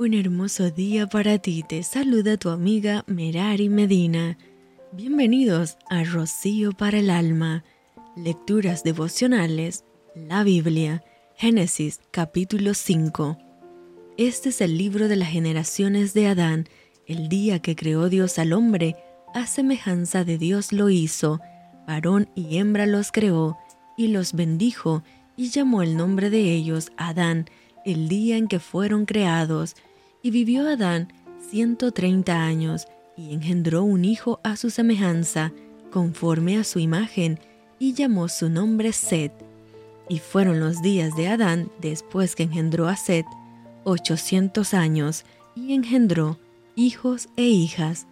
Un hermoso día para ti, te saluda tu amiga Merari Medina. Bienvenidos a Rocío para el Alma, Lecturas Devocionales, la Biblia, Génesis capítulo 5. Este es el libro de las generaciones de Adán, el día que creó Dios al hombre, a semejanza de Dios lo hizo, varón y hembra los creó, y los bendijo, y llamó el nombre de ellos Adán, el día en que fueron creados, y vivió Adán ciento treinta años, y engendró un hijo a su semejanza, conforme a su imagen, y llamó su nombre Set. Y fueron los días de Adán después que engendró a Set, ochocientos años, y engendró hijos e hijas.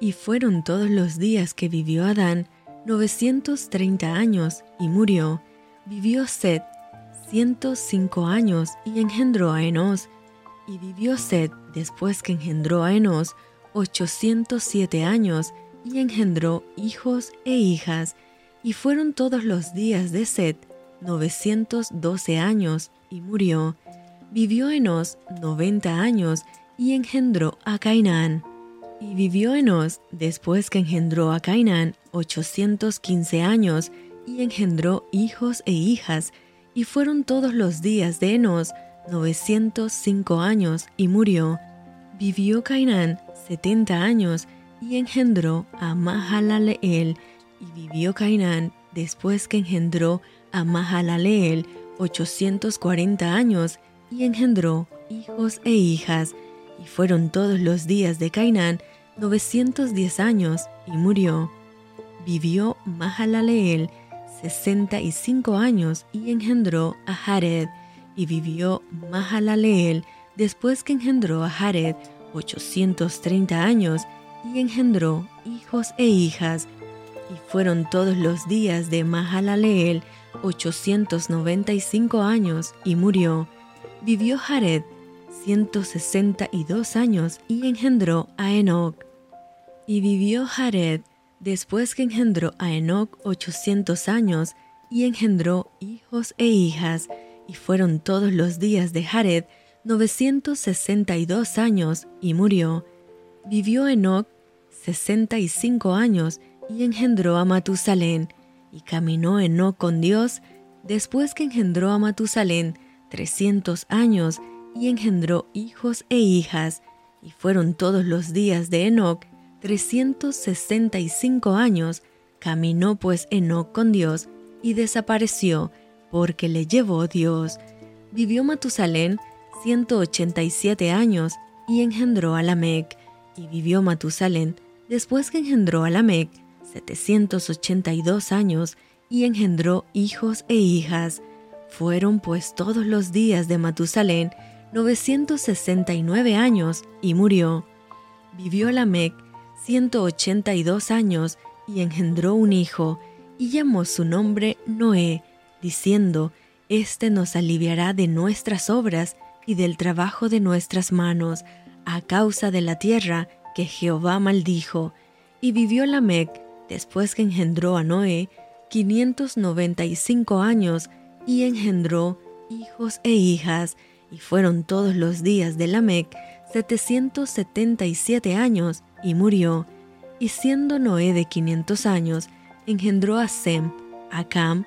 Y fueron todos los días que vivió Adán, novecientos treinta años, y murió. Vivió Set ciento cinco años, y engendró a Enos, y vivió Sed después que engendró a Enos 807 años y engendró hijos e hijas, y fueron todos los días de Sed 912 años y murió. Vivió Enos 90 años y engendró a Cainán. Y vivió Enos después que engendró a Cainán 815 años y engendró hijos e hijas, y fueron todos los días de Enos 905 años y murió. Vivió Cainán 70 años y engendró a Mahalaleel. Y vivió Cainán después que engendró a Mahalaleel 840 años y engendró hijos e hijas. Y fueron todos los días de Cainán 910 años y murió. Vivió Mahalaleel 65 años y engendró a Jared y vivió Mahalaleel después que engendró a Jared 830 años y engendró hijos e hijas. Y fueron todos los días de Mahalaleel 895 años y murió. Vivió Jared 162 años y engendró a Enoch. Y vivió Jared después que engendró a Enoch 800 años y engendró hijos e hijas y fueron todos los días de Jared 962 años y murió. Vivió Enoch 65 años y engendró a Matusalén, y caminó Enoch con Dios después que engendró a Matusalén 300 años y engendró hijos e hijas, y fueron todos los días de Enoch 365 años, caminó pues Enoch con Dios y desapareció porque le llevó Dios. Vivió Matusalén 187 años y engendró a Lamec. Y vivió Matusalén después que engendró a Lamec 782 años y engendró hijos e hijas. Fueron pues todos los días de Matusalén 969 años y murió. Vivió Lamec 182 años y engendró un hijo y llamó su nombre Noé diciendo, Este nos aliviará de nuestras obras y del trabajo de nuestras manos, a causa de la tierra que Jehová maldijo. Y vivió Lamec, después que engendró a Noé, 595 años, y engendró hijos e hijas, y fueron todos los días de Lamec 777 años, y murió. Y siendo Noé de 500 años, engendró a Sem, a Cam